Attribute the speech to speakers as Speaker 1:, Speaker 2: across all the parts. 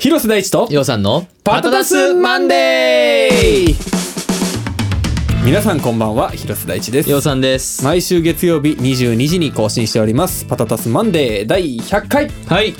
Speaker 1: 広瀬大地と
Speaker 2: ようさんの
Speaker 1: パタタスマンデー皆さんこんばんは広瀬大地です
Speaker 2: ようさんです。
Speaker 1: 毎週月曜日22時に更新しておりますパタタスマンデー第100回
Speaker 2: はい。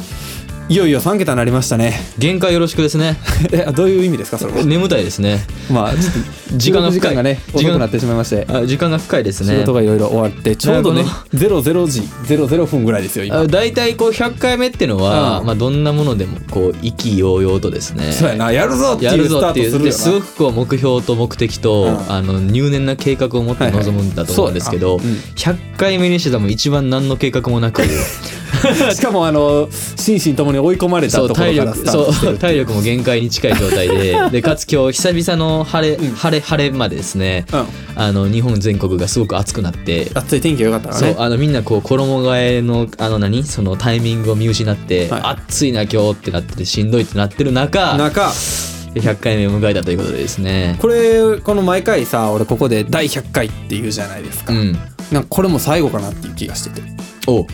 Speaker 1: いよいよ3桁になりましたね。
Speaker 2: 限界よろしくですね。
Speaker 1: えどういう意味ですかそれは？
Speaker 2: 眠たいですね。
Speaker 1: まあちょっと
Speaker 2: 時間が
Speaker 1: 時間がね
Speaker 2: 時間
Speaker 1: 遅くなってしまいまして。
Speaker 2: あ時間が深いです
Speaker 1: 仕
Speaker 2: ね。
Speaker 1: 事がいろいろ終わってちょうどね
Speaker 2: こ
Speaker 1: 00時00分ぐらいですよ今。
Speaker 2: あ大体こう100回目ってのは、
Speaker 1: うん。
Speaker 2: まあどんなものでもこう意気揚々とですね。
Speaker 1: そうやなやるぞっていうスタートする
Speaker 2: すごくこう目標と目的と、
Speaker 1: うん。
Speaker 2: あの入念な計画を持って臨むんだと思うんですけど、
Speaker 1: はいはい
Speaker 2: 100回目にして多分一番何の計画もなく
Speaker 1: しかもあの心身ともに追い込まれたところ
Speaker 2: 体力
Speaker 1: からスタート
Speaker 2: そう 体力も限界に近い状態で。でかつ今日久々の晴れ、晴れ晴れまでですね、
Speaker 1: うん。
Speaker 2: あの日本全国がすごく暑くなって、
Speaker 1: 暑い天気が良かったからね。
Speaker 2: そうあのみんなこう衣替えのあの何？そのタイミングを見失って、
Speaker 1: はい。
Speaker 2: 暑いな今日ってなっててしんどいってなってる中
Speaker 1: 中。
Speaker 2: 100回目を迎えたということでですね。
Speaker 1: これこの毎回さ俺ここで第100回って言うじゃないですか,、
Speaker 2: うん。
Speaker 1: なんかこれも最後かなっていう気がしてて。
Speaker 2: お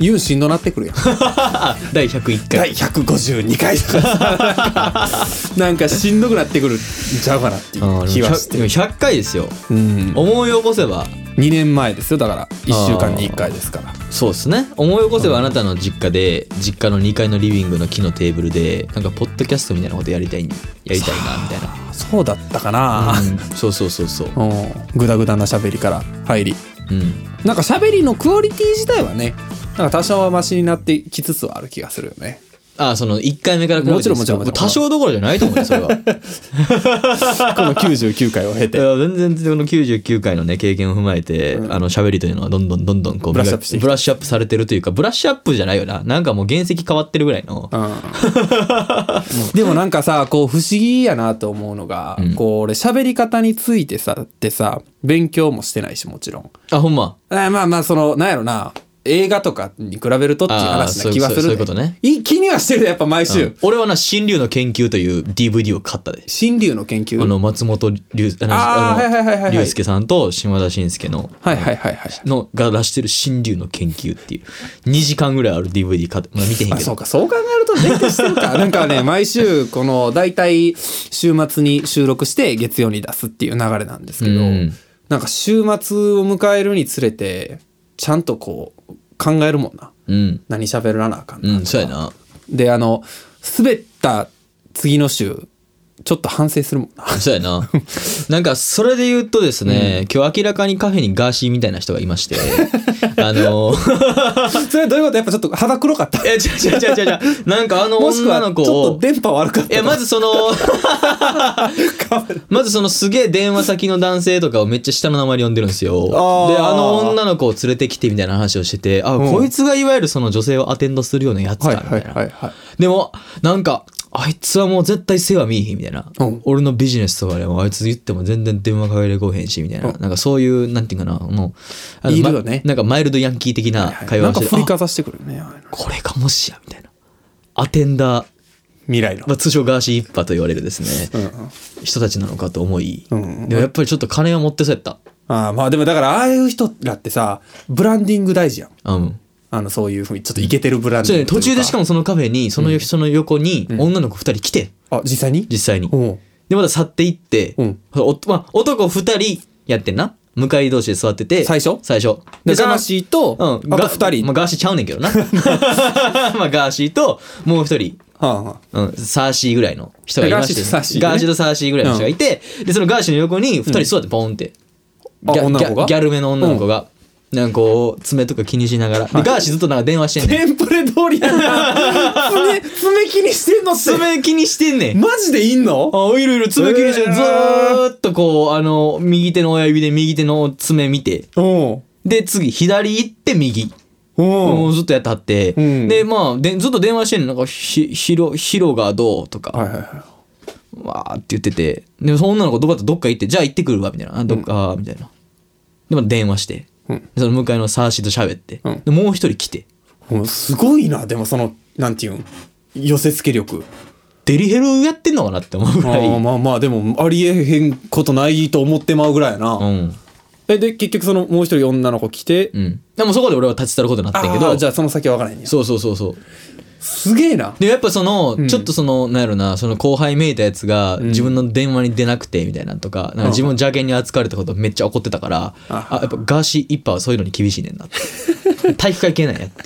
Speaker 1: 言うしんどなってくるやん。
Speaker 2: 第101
Speaker 1: 第
Speaker 2: 回
Speaker 1: 152回とかさ。なんかしんどくなってくる。んちゃうかなっていう気はして
Speaker 2: 100 100回ですよ。
Speaker 1: うん。
Speaker 2: 思い起こせば。
Speaker 1: 2年前ですよ。だから1週間に1回ですから。
Speaker 2: そうですね。思い起こせばあなたの実家で実家の2階のリビングの木のテーブルでなんかポッドキャストみたいなことやりたいやりたいなみたいな。
Speaker 1: そうだったかな。
Speaker 2: うん。そうそうそうそう。
Speaker 1: うん。グダグダな喋りから入り。
Speaker 2: うん。
Speaker 1: なんか喋りのクオリティ自体はねなんか多少はマシになってきつつはある気がするよね。
Speaker 2: あその1回目から比べて
Speaker 1: もちろんもちろんもちろん。
Speaker 2: 多少どころじゃないと思うよそれは
Speaker 1: この99回を経
Speaker 2: い
Speaker 1: て
Speaker 2: や全然この99回のね経験を踏まえて、あの喋りというのはどんどんどんどんこう
Speaker 1: ブラッシュアップ
Speaker 2: ブラッシュアップされてるというかブラッシュアップじゃないよな。なんかもう原石変わってるぐらいの。
Speaker 1: うん でもなんかさこう不思議やなと思うのが、
Speaker 2: うん。
Speaker 1: こう俺喋り方についてさってさ勉強もしてないしもちろん。
Speaker 2: あほんま？
Speaker 1: あまあまあそのなんやろな映画とかに比べるとっていう話な気はする
Speaker 2: あーそういうことね。
Speaker 1: い気にはしてるやっぱ毎週、
Speaker 2: うん。俺はな新竜の研究という DVD を買ったで。
Speaker 1: 新竜の研究？
Speaker 2: あの松本龍あの
Speaker 1: あー
Speaker 2: あの
Speaker 1: はいはいはいはいはい。
Speaker 2: 龍介さんと島田紳介の
Speaker 1: はいはいはいはい
Speaker 2: のが出してる新竜の研究っていう。2時間ぐらいある DVD 買って、まあ、見てへん
Speaker 1: あそう
Speaker 2: けど
Speaker 1: かそう考えると勉強してるか。なんかね毎週この大体週末に収録して月曜に出すっていう流れなんですけど、
Speaker 2: うん。
Speaker 1: なんか週末を迎えるにつれてちゃんとこう考えるもんな。
Speaker 2: うん。
Speaker 1: 何喋らなあかんな
Speaker 2: うんそうやな。
Speaker 1: であの滑った次の週ちょっと反省するもん。な
Speaker 2: そうやな。なんかそれで言うとですね、今日明らかにカフェにガーシーみたいな人がいまして あの
Speaker 1: それはどういうこと？やっぱちょっと肌黒かった。
Speaker 2: いや違う違う違う違う。なんかあの女の子
Speaker 1: ちょっと
Speaker 2: を
Speaker 1: 電波悪かった
Speaker 2: いやまずそのまずそのすげえ電話先の男性とかをめっちゃ下の名前で呼んでるんですよ。で
Speaker 1: あ
Speaker 2: の女の子を連れてきてみたいな話をしててあ、
Speaker 1: うん。
Speaker 2: こいつがいわゆるその女性をアテンドするようなやつかみたいな。でもなんかあいつはもう絶対世話見えへんみたいな、
Speaker 1: うん。
Speaker 2: 俺のビジネスとかでもあいつ言っても全然電話かけてこへんしみたいな、
Speaker 1: うん。
Speaker 2: なんかそういうなんていうかなもうあの
Speaker 1: いるよね。
Speaker 2: まなんかマイルドヤンキー的な会
Speaker 1: なんか
Speaker 2: 話をして、あ
Speaker 1: 振りかざしてくるよね
Speaker 2: これかもしやみたいな。アテンダー、
Speaker 1: 未来の。
Speaker 2: まあ、通称ガーシー一派と言われるですね、
Speaker 1: うんうん。
Speaker 2: 人たちなのかと思い、
Speaker 1: うんうん。
Speaker 2: でもやっぱりちょっと金は持ってそうやった。
Speaker 1: ああまあでもだからああいう人らってさブランディング大事やん。
Speaker 2: うん
Speaker 1: あのそういうふうにちょっとイケてるブランデ
Speaker 2: そうね
Speaker 1: ィングという
Speaker 2: 途中でしかもそのカフェにその,、その横に女の子2人来て。
Speaker 1: あ実際に？
Speaker 2: 実際に。でまた去っていって、まあ、男2人やってんな。向かい同士で座ってて。
Speaker 1: 最初？
Speaker 2: 最初。
Speaker 1: でガーシーと、
Speaker 2: うん、
Speaker 1: あと
Speaker 2: が
Speaker 1: 2人、
Speaker 2: まあ、ガーシーちゃうねんけどな。まあガーシーともう一人。
Speaker 1: はあはあ。
Speaker 2: うん、サーシーぐらいの人がいまして
Speaker 1: ガーシーとサーシーね。
Speaker 2: ガーシーとサーシーぐらいの人がいて、でそのガーシーの横に2人座ってポンって、
Speaker 1: あ
Speaker 2: ギャ
Speaker 1: 女の子が？
Speaker 2: ギャギャルめの女の子が、なんかこう爪とか気にしながら、でガーシーずっとなんか電話してんねん。
Speaker 1: テンプレ通りやな。爪爪気にしてんのって。
Speaker 2: 爪気にしてんねん。
Speaker 1: マジでいんの？
Speaker 2: あいろいろ爪気にして
Speaker 1: えー。
Speaker 2: ずーっとこうあの右手の親指で右手の爪見て。で次左行って右。もうずっとやってはって、
Speaker 1: うん。
Speaker 2: でまあでずっと電話してんの。なんかひひろひろがどうとか、
Speaker 1: はいはいはい。
Speaker 2: わーって言ってて。でその女の子どこだどっか行ってじゃあ行ってくるわみたいな。あどっか、みたいな。でまた電話して、
Speaker 1: うん
Speaker 2: その向かいのサーシーと喋って、
Speaker 1: うん。
Speaker 2: でもう一人来て。
Speaker 1: もうすごいなでもそのなんていうん？寄せ付け力。
Speaker 2: デリヘルやってんのかなって思うぐ
Speaker 1: あ
Speaker 2: らい。
Speaker 1: ーまあまあでもありえへんことないと思ってまうぐらいやな、
Speaker 2: うん。
Speaker 1: えで結局そのもう一人女の子来て、
Speaker 2: うん。でもそこで俺は立ち去ることになってんけど。
Speaker 1: じゃあその先は分からへんや。
Speaker 2: そうそうそうそう
Speaker 1: すげえな。
Speaker 2: でやっぱその、
Speaker 1: ん。
Speaker 2: ちょっとそのなんやろなその後輩めいたやつが自分の電話に出なくてみたいなのとか,、なん。か自分の邪険に扱われたことめっちゃ怒ってたから、
Speaker 1: あ
Speaker 2: あやっぱガーシー一派はそういうのに厳しいねんなって。体育会系なんやって。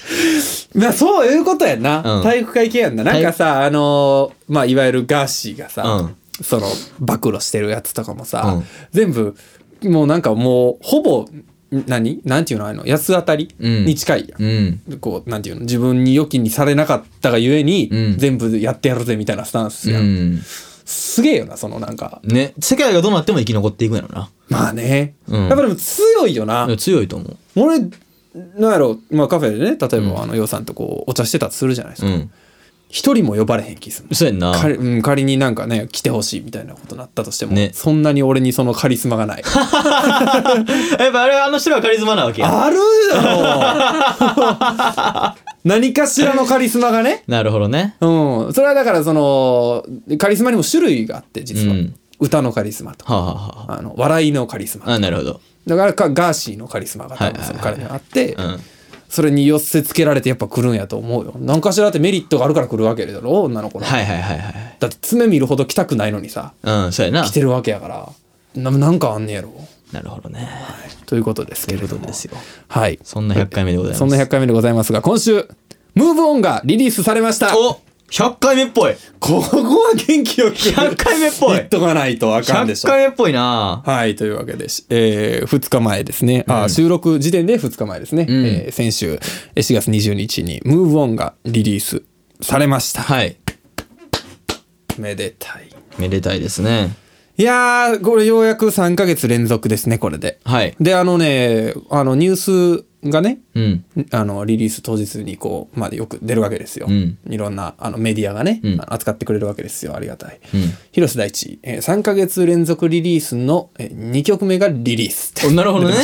Speaker 1: まあそういうことやんな。
Speaker 2: うん。
Speaker 1: 体育会系やんな。なんかさ、あのーまあいわゆるガーシーがさ、
Speaker 2: うん。
Speaker 1: その暴露してるやつとかもさ、
Speaker 2: うん。
Speaker 1: 全部もうなんかもうほぼ何？なんていうのあの八つ当たり
Speaker 2: うん。
Speaker 1: に近いやん。
Speaker 2: うん。
Speaker 1: こうなんていうの？自分に予期にされなかったがゆえに、
Speaker 2: うん。
Speaker 1: 全部やってやるぜみたいなスタンス
Speaker 2: う
Speaker 1: やん、
Speaker 2: ん。
Speaker 1: すげえよなそのなんか。
Speaker 2: ね。世界がどうなっても生き残っていくんやろな。
Speaker 1: まあね、
Speaker 2: うん。
Speaker 1: やっぱでも強いよな、
Speaker 2: 強いと思う。
Speaker 1: 俺なんやろ、まあ、カフェでね例えば、あのようさんとこうお茶してたとするじゃないですか。
Speaker 2: うん
Speaker 1: 一、人も呼ばれへん気する
Speaker 2: そうやんな。
Speaker 1: 仮うん、仮になんかね来てほしいみたいなことになったとしても、
Speaker 2: ね。
Speaker 1: そんなに俺にそのカリスマがない。
Speaker 2: やっぱあれあの人がカリスマなわけや。
Speaker 1: あるよ。何かしらのカリスマがね。
Speaker 2: なるほどね。
Speaker 1: うん。それはだからそのカリスマにも種類があって実は、
Speaker 2: うん。
Speaker 1: 歌のカリスマと
Speaker 2: はあ、はあは
Speaker 1: あの笑いのカリスマ
Speaker 2: あ、あなるほど。
Speaker 1: だからかガーシーのカリスマが多分その
Speaker 2: はいはいはい
Speaker 1: 彼にはあって、
Speaker 2: うん
Speaker 1: それに寄せつけられてやっぱ来るんやと思うよ。何かしらってメリットがあるから来るわけだろ女の子の、
Speaker 2: はいはいはいはい
Speaker 1: だって爪見るほど来たくないのにさ
Speaker 2: うんそうやな。
Speaker 1: 来てるわけやから。ななんかあんねやろ。
Speaker 2: なるほどね。
Speaker 1: ということです
Speaker 2: という
Speaker 1: けれども。
Speaker 2: ことですよ。
Speaker 1: はい。
Speaker 2: そんな100回目でございます。
Speaker 1: そんな100回目でございますが今週ムーブオンがリリースされました。
Speaker 2: お100回目っぽい。
Speaker 1: ここは元気よく。
Speaker 2: 100回目っぽい。
Speaker 1: 言っとかないとあかんでし
Speaker 2: 100
Speaker 1: ょ
Speaker 2: 回目っぽいな。
Speaker 1: はい、というわけでし、えー、2日前ですね。あ、
Speaker 2: うん。
Speaker 1: 収録時点で2日前ですね。
Speaker 2: うん。
Speaker 1: えー先週、えー4月20日に Move On がリリースされました。
Speaker 2: はい。
Speaker 1: めでたい。
Speaker 2: めでたいですね。
Speaker 1: いやー、これようやく3ヶ月連続ですね、これで。
Speaker 2: はい。
Speaker 1: で、あのね、あの、ニュースがね、
Speaker 2: うん。
Speaker 1: あの、リリース当日にこう、までよく出るわけですよ。
Speaker 2: うん。
Speaker 1: いろんな、あの、メディアがね、
Speaker 2: うん。
Speaker 1: 扱ってくれるわけですよ。ありがたい。
Speaker 2: うん。
Speaker 1: 広瀬大地、えー、3ヶ月連続リリースの、えー、2曲目がリリースって
Speaker 2: おなるほどね。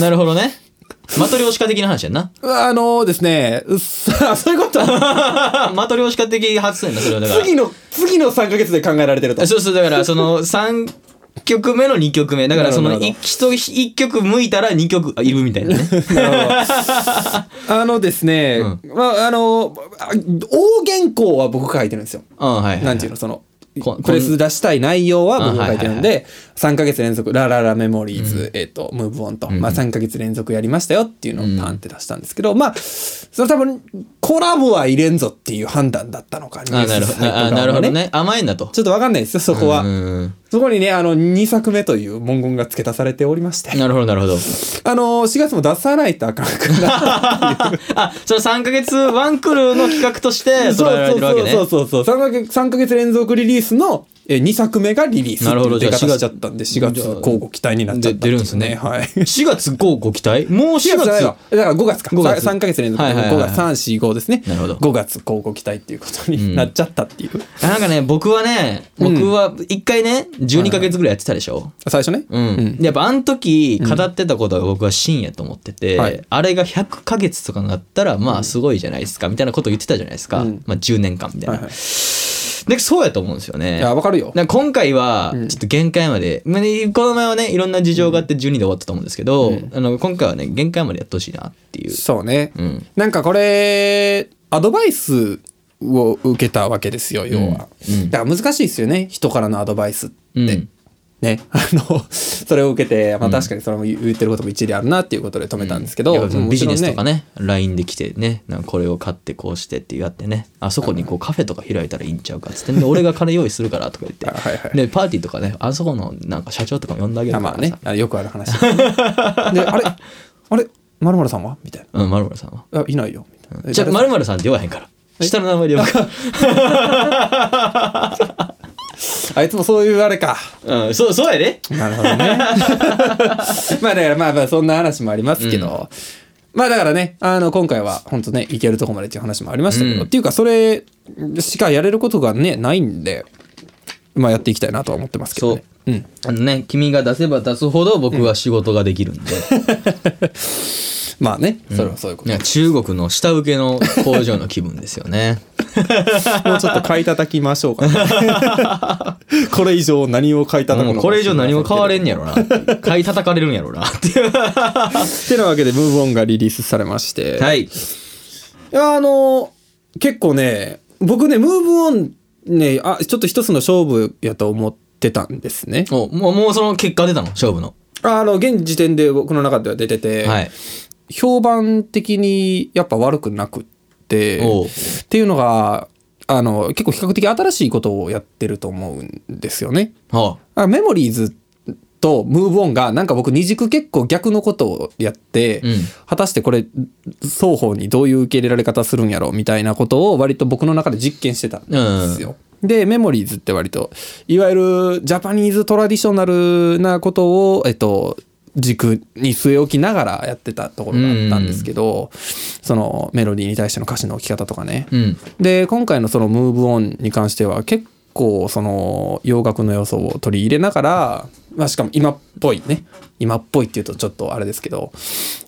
Speaker 2: なるほどね。マトリョーシカ的な話やんな。
Speaker 1: あのですね、うっさ、そういうこと。
Speaker 2: マトリョーシカ的発想やんなそれはだから。
Speaker 1: 次の、次の3ヶ月で考えられてると。
Speaker 2: そうそうだからその3曲目の2曲目。だからその
Speaker 1: なるほど。
Speaker 2: 1, 一曲向いたら2曲いるみたいなね。
Speaker 1: あのですね、まあ、あの、あ大原稿は僕書いてるんですよ。
Speaker 2: うんはいはいはい。
Speaker 1: なんていうの、その、
Speaker 2: こ
Speaker 1: プレス出したい内容は僕が書いてるん
Speaker 2: あはい
Speaker 1: で、3ヶ月連続、ラララメモリーズ、えっと、ムーブオンと、まあ3ヶ月連続やりましたよっていうのをパンって出したんですけど、まあ、それ多分、コラボは入れんぞっていう判断だったのか、ニュ
Speaker 2: あ
Speaker 1: ー
Speaker 2: なるほど。
Speaker 1: スサイト側の
Speaker 2: あなるほど。ね。甘えんだと。
Speaker 1: ちょっとわかんないですよ、そこは。
Speaker 2: うん
Speaker 1: そこにね、あの、2作目という文言が付け足されておりまして。
Speaker 2: なるほどなるほど
Speaker 1: あの、4月も出さないとあかんから。
Speaker 2: あその3ヶ月ワンクールの企画として捉えられてるわけね
Speaker 1: そうそうそうそう。3ヶ月、三ヶ月連続リリースのえ2作目がリリース
Speaker 2: なるほど。じゃあ
Speaker 1: しちゃったんで、4月交互期待になっちゃったっていう
Speaker 2: で出るんですね。
Speaker 1: はい。
Speaker 2: 4月5ご期待？もう4
Speaker 1: 4月だから5月か。
Speaker 2: 5月。
Speaker 1: 3ヶ月連続で。
Speaker 2: はいはいはい
Speaker 1: 5月、3、4、5ですね。
Speaker 2: なるほど。
Speaker 1: 5月交互期待っていうことになっちゃったっていう。
Speaker 2: なんかね僕はね僕は一回ね12ヶ月ぐらいやってたでしょ？
Speaker 1: 最初ね。
Speaker 2: うん、でやっぱあの時語ってたことが僕は真やと思ってて、
Speaker 1: はい。
Speaker 2: あれが100ヶ月とかになったらまあすごいじゃないですかみたいなこと言ってたじゃないですか、
Speaker 1: うん。
Speaker 2: まあ、10年間みたいな、
Speaker 1: はいはい。
Speaker 2: でそうやと思うんですよね。
Speaker 1: いや、わかるよ。
Speaker 2: なんか今回はちょっと限界まで、まあねこの前はねいろんな事情があって12で終わったと思うんですけど、あの今回はね限界までやってほしいなっていう、
Speaker 1: そうね。
Speaker 2: うん、
Speaker 1: なんかこれ、アドバイスを受けたわけですよ、要は。
Speaker 2: うん。うん。
Speaker 1: だから難しいですよね、人からのアドバイスって。
Speaker 2: うん
Speaker 1: ね。あの、それを受けて、まあ確かにそれも言ってることも一理あるなっていうことで止めたんですけど、
Speaker 2: いやそのビジネスとか
Speaker 1: ね。
Speaker 2: ね LINE で来てねこれを買ってこうしてってやってねあそこにこうカフェとか開いたらいいんちゃうかっつってで俺が金用意するからとか言って
Speaker 1: あはいはい
Speaker 2: でパーティーとかねあそこのなんか社長とかも呼んであげる
Speaker 1: あまあね
Speaker 2: からさ、
Speaker 1: あよくある話。で、あれあれまるさんは？みたい
Speaker 2: うん丸村さんは
Speaker 1: な。あ、いないよ。みたいな。
Speaker 2: じゃあ
Speaker 1: 誰
Speaker 2: 丸村さんって言わへんから下の名前で呼ぶか
Speaker 1: あいつもそういうあれか。
Speaker 2: らうんそうそうやで
Speaker 1: なるほどね。まあだからまあまあそんな話もありますけど、まあだからね、あの今回は本当ね、いけるとこまでっていう話もありましたけど、
Speaker 2: うん
Speaker 1: っていうかそれしかやれることがね、ないんで、まあやっていきたいなとは思ってますけどね。うん。
Speaker 2: あのね君が出せば出すほど僕は仕事ができるんで、
Speaker 1: まあね、それはそういうこと。
Speaker 2: 中国の下請けの工場の気分ですよね
Speaker 1: もうちょっと買い叩きましょうか、ね。これ以上何を買い叩くの
Speaker 2: これ以上何も変われんやろな買い叩かれるんやろなっていう
Speaker 1: ってなわけで、ムーブオンがリリースされまして。
Speaker 2: はい
Speaker 1: いや、あの、結構ね僕ねムーブオンねあちょっと一つの勝負やと思ってたんですね。
Speaker 2: おもうもうその結果出たの？勝負の。
Speaker 1: あの現時点で僕の中では出てて、
Speaker 2: はい。
Speaker 1: 評判的にやっぱ悪くなくって
Speaker 2: おう。
Speaker 1: っていうのがあの結構比較的新しいことをやってると思うんですよね。
Speaker 2: は
Speaker 1: あメモリーズとムーブオンがなんか僕二軸結構逆のことをやって、
Speaker 2: うん。
Speaker 1: 果たしてこれ双方にどういう受け入れられ方するんやろみたいなことを割と僕の中で実験してたんですよ。でメモリーズって割といわゆるジャパニーズトラディショナルなことを、えっと、軸に据え置きながらやってたところがあったんですけど、そのメロディーに対しての歌詞の置き方とかね、
Speaker 2: うん。
Speaker 1: で今回のその「ムーブオンに関しては結構その洋楽の要素を取り入れながら、まあ、しかも今っぽいね。今っぽいっていうとちょっとあれですけど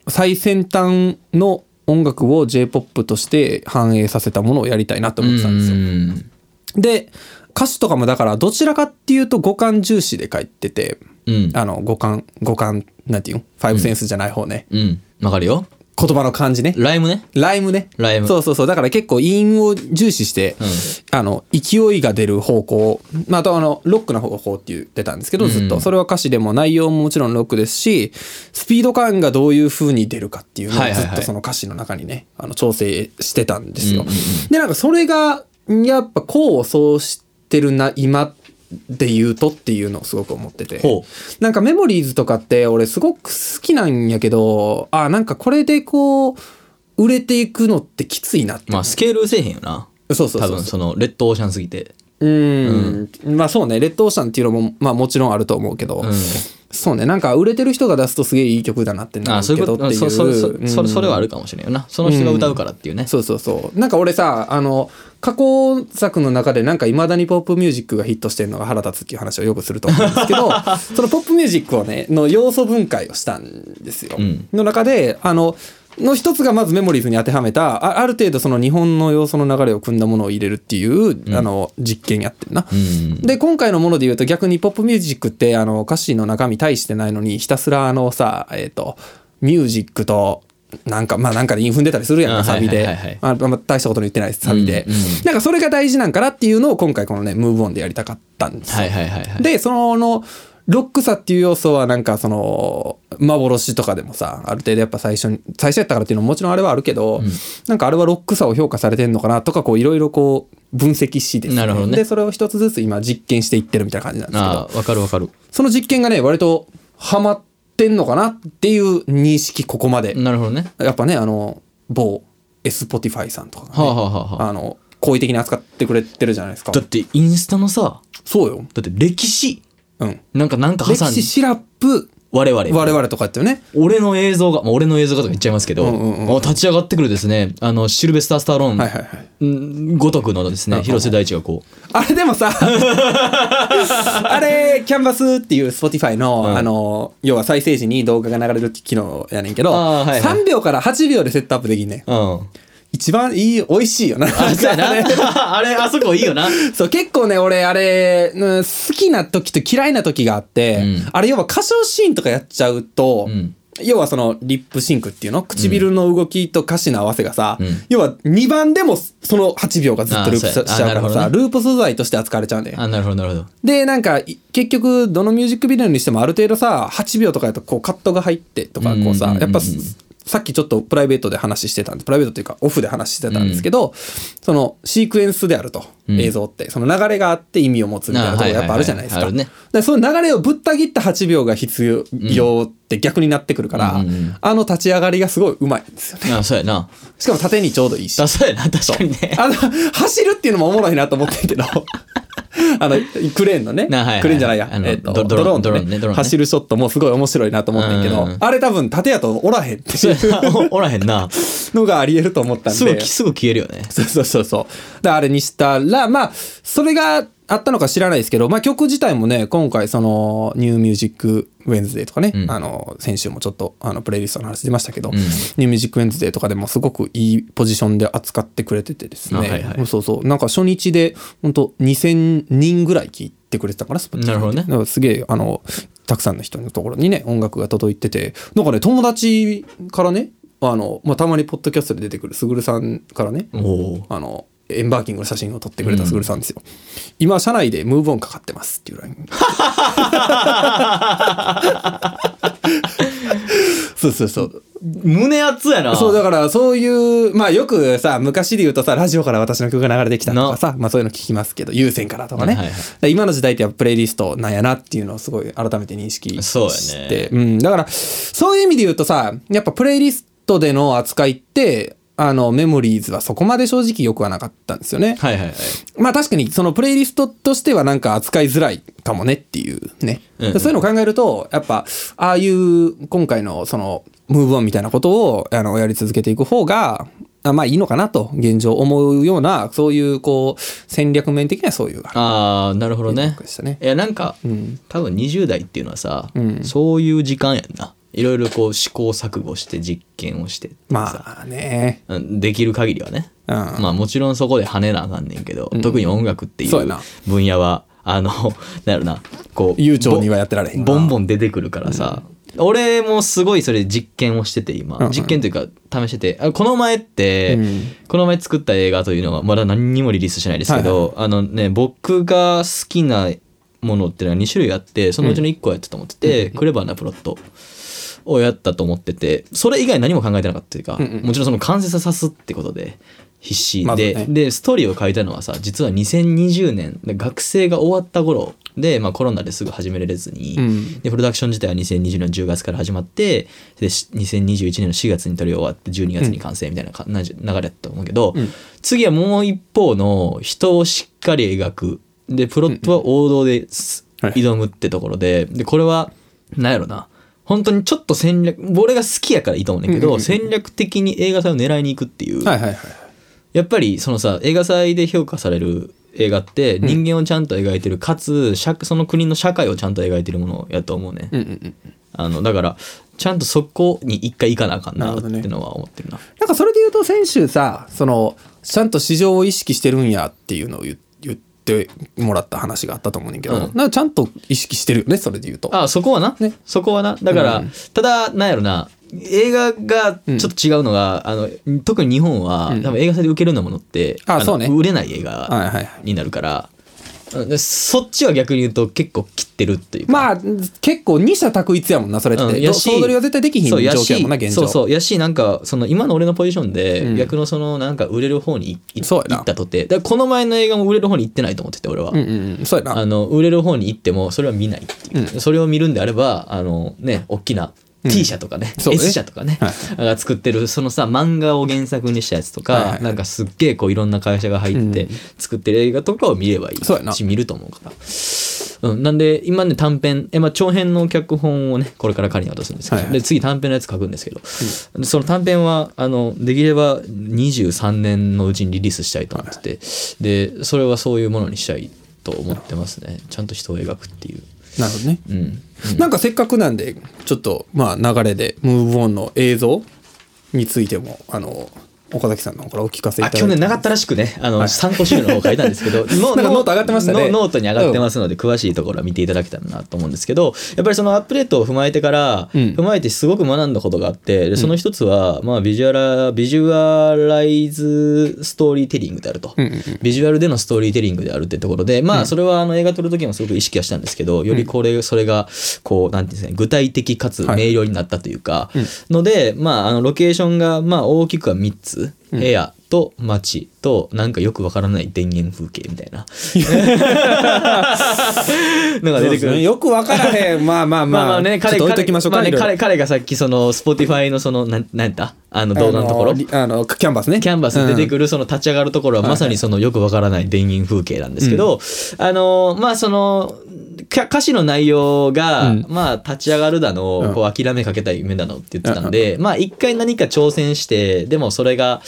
Speaker 1: 最先端の音楽を j p o p として反映させたものをやりたいなと思ってたんですよ。
Speaker 2: うん。
Speaker 1: で歌詞とかもだからどちらかっていうと五感重視で書いてて、
Speaker 2: うん。
Speaker 1: あの五感五感なんていうの？ファイブセンスじゃない方ね、
Speaker 2: うん。わかるよ
Speaker 1: 言葉の感じね
Speaker 2: ライムね
Speaker 1: ライムね。
Speaker 2: ライム
Speaker 1: そうそうそう。だから結構韻を重視して、あの、勢いが出る方向、まあ、あとあの、ロックな方向って言ってたんですけど、ずっと。それは歌詞でも内容ももちろんロックですし、スピード感がどういう風に出るかっていうのをずっとその歌詞の中にね、あの、調整してたんですよ。で、なんかそれが、やっぱ功を奏してるな、今で言うとっていうのをすごく思ってて。
Speaker 2: ほ
Speaker 1: なんかメモリーズとかって俺すごく好きなんやけど、あ、なんかこれでこう、売れていくのってきついなって。
Speaker 2: まあスケールせえへんよな。
Speaker 1: そうそうそう
Speaker 2: 多分そのレッドオーシャンすぎて。
Speaker 1: うん。まあそうね、レッドオーシャンっていうのも、まあもちろんあると思うけど、
Speaker 2: うん
Speaker 1: そうね、なんか売れてる人が出すとすげえいい曲だなってなるけどっていう。
Speaker 2: そそそ
Speaker 1: うん。
Speaker 2: それそれはあるかもしれんよな。その人が歌うからっていうね。
Speaker 1: そうそうそう。なんか俺さ、あの、過去作の中でなんか未だにポップミュージックがヒットしてるのが腹立つっていう話をよくすると思うんですけど、そのポップミュージックをね、の要素分解をしたんですよ。
Speaker 2: ん。
Speaker 1: の中で、あの、の一つがまずメモリーズに当てはめた、あある程度その日本の要素の流れを組んだものを入れるっていう、あの、実験やってるな。
Speaker 2: うん。
Speaker 1: で今回のもので言うと逆にポップミュージックってあの歌詞の中身大してないのにひたすらあのさえっ、とミュージックとなんかまあなんかで韻踏んでたりするやんサビで。あ大したこと言ってないですサビで、
Speaker 2: うんうん。
Speaker 1: なんかそれが大事なんかなっていうのを今回このねムーブオンでやりたかったんですよ、
Speaker 2: はいはいはいはい。
Speaker 1: でそのロックさっていう要素はなんかその幻とかでもさある程度やっぱ最初に最初やったからっていうのももちろんあれはあるけど、なんかあれはロックさを評価されてんのかなとかこういろいろこう分析しですね
Speaker 2: なるほどね。
Speaker 1: でそれを一つずつ今実験していってるみたいな感じなんですけど。
Speaker 2: わかるわかる。
Speaker 1: その実験がね割とハマってんのかなっていう認識ここまで、
Speaker 2: なるほどね。
Speaker 1: やっぱねあの某エスポティファイさんとかがね、
Speaker 2: はあはあはあはあ。
Speaker 1: あの好意的に扱ってくれてるじゃないですか。
Speaker 2: だってインスタのさ
Speaker 1: そうよ。
Speaker 2: だって歴史
Speaker 1: うん。
Speaker 2: なんかなんか
Speaker 1: 歴
Speaker 2: 挟んで。
Speaker 1: 史シラップ
Speaker 2: 我々。
Speaker 1: 我々とかってね。
Speaker 2: 俺の映像が、まあ、俺の映像がとか言っちゃいますけど、
Speaker 1: うんうんうん
Speaker 2: 立ち上がってくるですね。あのシルベスター・スタローン、
Speaker 1: はいはいはい。
Speaker 2: うんごとくのですね広瀬大地がこう。
Speaker 1: あれでもさ あれキャンバスっていう Spotify の、
Speaker 2: うん。
Speaker 1: あの要は再生時に動画が流れる機能やねんけど、
Speaker 2: はいはい。
Speaker 1: 3秒から8秒でセットアップできんねん。
Speaker 2: うん
Speaker 1: 一番いい美味しいよな。
Speaker 2: あそうやな。あれ。あそこいいよな。
Speaker 1: そう結構ね俺あれ、うん好きな時と嫌いな時があって、
Speaker 2: うん。
Speaker 1: あれ要は歌唱シーンとかやっちゃうと、
Speaker 2: うん。
Speaker 1: 要はそのリップシンクっていうの？唇の動きと歌詞の合わせがさ、
Speaker 2: うん。
Speaker 1: 要は2番でもその8秒がずっとループしちゃうからさ、
Speaker 2: ね。
Speaker 1: ループ素材として扱われちゃうんだよ。
Speaker 2: あなるほどなるほど。
Speaker 1: でなんかい結局どのミュージックビデオにしてもある程度さ8秒とかやとこうカットが入ってとかこうさやっぱすさっきちょっとプライベートで話してたんでプライベートっていうかオフで話してたんですけど、そのシークエンスであると、
Speaker 2: うん。
Speaker 1: 映像って。その流れがあって意味を持つみたいなところやっぱあるじゃないですか。
Speaker 2: あはい。はいはい
Speaker 1: でその流れをぶった切った8秒が必要って逆になってくるから、
Speaker 2: うんうんうん。
Speaker 1: あの立ち上がりがすごいうまいんですよね。
Speaker 2: あそうやな。
Speaker 1: しかも縦にちょうどいいし。
Speaker 2: あそうやな。確かにね。
Speaker 1: あの、走るっていうのもおもろいなと思ってんけど、あの、クレーンのね、クレーンじゃないや、えっと、
Speaker 2: ド
Speaker 1: ドローン走るショットもすごい面白いなと思ってんけど
Speaker 2: うん、
Speaker 1: あれ多分縦やとおらへんっていう。
Speaker 2: お おらへんな。
Speaker 1: のがあり得ると思ったんで。
Speaker 2: すぐすぐ消えるよね。
Speaker 1: そうそうそうそう。で、あれにしたら、まあ、それがあったのか知らないですけど、まあ曲自体もね、今回その、 New Music Wednesday とかね、
Speaker 2: うん。
Speaker 1: あの、先週もちょっと、あの、プレイリストの話出ましたけど、
Speaker 2: ん。
Speaker 1: New Music Wednesday とかでもすごくいいポジションで扱ってくれててですね、
Speaker 2: あはいはい。
Speaker 1: そうそう、なんか初日で、本当2000人ぐらい聞いてくれてたから、Spotify
Speaker 2: なるほどね。
Speaker 1: だからすげえ、あの、たくさんの人のところにね、音楽が届いてて、なんかね、友達からね、あの、まあ、たまにポッドキャストで出てくるすぐるさんからねあのエンバーキングの写真を撮ってくれたすぐるさんですよ、今社内でムーブオンかかってます。っていう LINE そうそうそう。
Speaker 2: 胸熱やな。
Speaker 1: そうだからそういうまあよくさ昔で言うとさラジオから私の曲が流れてきたとかさまあそういうの聞きますけど有線からとかね、
Speaker 2: はいはい
Speaker 1: で今の時代ってプレイリストなんやなっていうのをすごい改めて認識して。うん、だからそういう意味で言うとさやっぱプレイリストでの扱いってあのメモリーズはそこまで正直良くはなかったんですよね。
Speaker 2: はいはいはい。
Speaker 1: まあ確かにそのプレイリストとしてはなんか扱いづらいかもねっていうね。
Speaker 2: うんうん。
Speaker 1: そういうのを考えると、やっぱ、ああいう今回のそのムーブオンみたいなことをあのやり続けていく方が、あまあいいのかなと現状思うような、そういうこう戦略面的にはそういう
Speaker 2: ああなるほどね。
Speaker 1: ね。
Speaker 2: いやなんか、
Speaker 1: ん。
Speaker 2: 多分20代っていうのはさ、
Speaker 1: ん。
Speaker 2: そういう時間やんないろいろこう試行錯誤して実験をして。さ
Speaker 1: まあね。
Speaker 2: うんできる限りはね、
Speaker 1: うん。
Speaker 2: まあもちろんそこで跳ねなあかんねんけど、特に音楽っていう分野はあの なんやろなこう
Speaker 1: 悠長にはやってられへんな。
Speaker 2: ボンボン出てくるからさ、俺もすごいそれ実験をしてて今、
Speaker 1: うん。うん
Speaker 2: 実験というか試してて。あこの前って、
Speaker 1: うん。
Speaker 2: この前作った映画というのはまだ何にもリリースしないですけど、あのね僕が好きなものっていうのは2種類あってそのうちの1個やったと思ってて、クレバーなプロットをやったと思っててそれ以外何も考えてなかったというか、
Speaker 1: んうん。
Speaker 2: もちろんその完成さすってことで必死で、
Speaker 1: まずね。
Speaker 2: でストーリーを書いたのはさ実は2020年で学生が終わった頃で、まあ、コロナですぐ始められずに、
Speaker 1: うん。
Speaker 2: でプロダクション自体は2020年の10月から始まってでし2021年の4月に撮り終わって12月に完成みたいなかな流れだったと思うけど、
Speaker 1: ん。
Speaker 2: 次はもう一方の人をしっかり描く。でプロットは王道で挑むってところででこれはなんやろな本当にちょっと戦略俺が好きやからいいと思うねんだけど、
Speaker 1: うんうんうん
Speaker 2: 戦略的に映画祭を狙いに行くっていう、
Speaker 1: はいはいはい。
Speaker 2: やっぱりそのさ映画祭で評価される映画って人間をちゃんと描いてる、かつ社その国の社会をちゃんと描いてるものやと思うね、
Speaker 1: うんうんうん。
Speaker 2: あのだからちゃんとそこに一回行かなあかんなってのは思ってるな。
Speaker 1: なんかそれで言うと先週さそのちゃんと市場を意識してるんやっていうのを言言ってもらった話があったと思うねんけど、
Speaker 2: うん。
Speaker 1: なんかちゃんと意識してるよねそれで言うと。
Speaker 2: あそこはな、
Speaker 1: ね。
Speaker 2: そこはな。だから、
Speaker 1: うん。
Speaker 2: ただなんやろな。映画がちょっと違うのが、あの特に日本は、
Speaker 1: うん。
Speaker 2: 多分映画祭で受けるようなものっての
Speaker 1: あそうね。
Speaker 2: 売れない映
Speaker 1: はい
Speaker 2: 画
Speaker 1: はいはい。
Speaker 2: になるから、でそっちは逆に言うと結構切ってるっていうか。
Speaker 1: まあ結構二者択一やもんなそれって、
Speaker 2: うん。やし
Speaker 1: 総取りは絶対できひん状況やもんな現状。
Speaker 2: そうそう。やしなんかその今の俺のポジションで、
Speaker 1: うん。
Speaker 2: 逆のそのなんか売れる方に行ったとて。だこの前の映画も売れる方に行ってないと思ってて俺は、
Speaker 1: うんうんうん。そうやな。
Speaker 2: あの売れる方に行ってもそれは見ないっていう、それを見るんであればあのね大きな T 社とかね、
Speaker 1: そうね。
Speaker 2: S 社とかね、
Speaker 1: はい。
Speaker 2: が作ってるそのさ漫画を原作にしたやつとか、
Speaker 1: はいはい
Speaker 2: なんかすっげえこういろんな会社が入って
Speaker 1: うん。
Speaker 2: 作ってる映画とかを見ればいいし見ると思うから。うん、なんで今ね短編え、まあ、長編の脚本をねこれから彼に渡すんですけど、
Speaker 1: はいはい。
Speaker 2: で次短編のやつ書くんですけど、でその短編はあのできれば23年のうちにリリースしたいと思ってて、でそれはそういうものにしたいと思ってますね。ちゃんと人を描くっていう。
Speaker 1: なるほどね、
Speaker 2: うん。
Speaker 1: なんかせっかくなんでちょっとまあ流れでムーブオンの映像についてもあの岡崎さんの方からお聞かせいた
Speaker 2: あ
Speaker 1: だいて。
Speaker 2: 去年なかったらしくねあの、参考資料の方書いたんですけどノ
Speaker 1: ート上がってましたね。
Speaker 2: ノノートに上がってますので、詳しいところは見ていただけたらなと思うんですけどやっぱりそのアップデートを踏まえてから、
Speaker 1: うん。
Speaker 2: 踏まえてすごく学んだことがあってでその一つは、まあ、ビジュアラビジュアライズストーリーテリングであると、
Speaker 1: うんうんうん。
Speaker 2: ビジュアルでのストーリーテリングであるってところでまあそれはあの映画撮る時もすごく意識はしたんですけどよりこれそれがこうなんていうんですかね具体的かつ明
Speaker 1: はい。
Speaker 2: 瞭になったというか、のでまああのロケーションがまあ大きくは3つ部屋と街となんかよくわからない田園風景みたいな。のが出てくる。
Speaker 1: よくわからへん。まあまあまあ。
Speaker 2: まあまあね、彼がさっきその Spotify のそのなんなんやったあの動画のところ？
Speaker 1: あのキャンバスね。
Speaker 2: キャンバスで出て
Speaker 1: る、
Speaker 2: くるその立ち上がるところはまさにそのよくわからない田園風景なんですけど、あのまあそのか歌詞の内容が、
Speaker 1: うん。
Speaker 2: まあ立ち上がるだの、
Speaker 1: うん。
Speaker 2: こう諦めかけた夢だのって言ってたんで、まあ一回何か挑戦してでもそれがやっ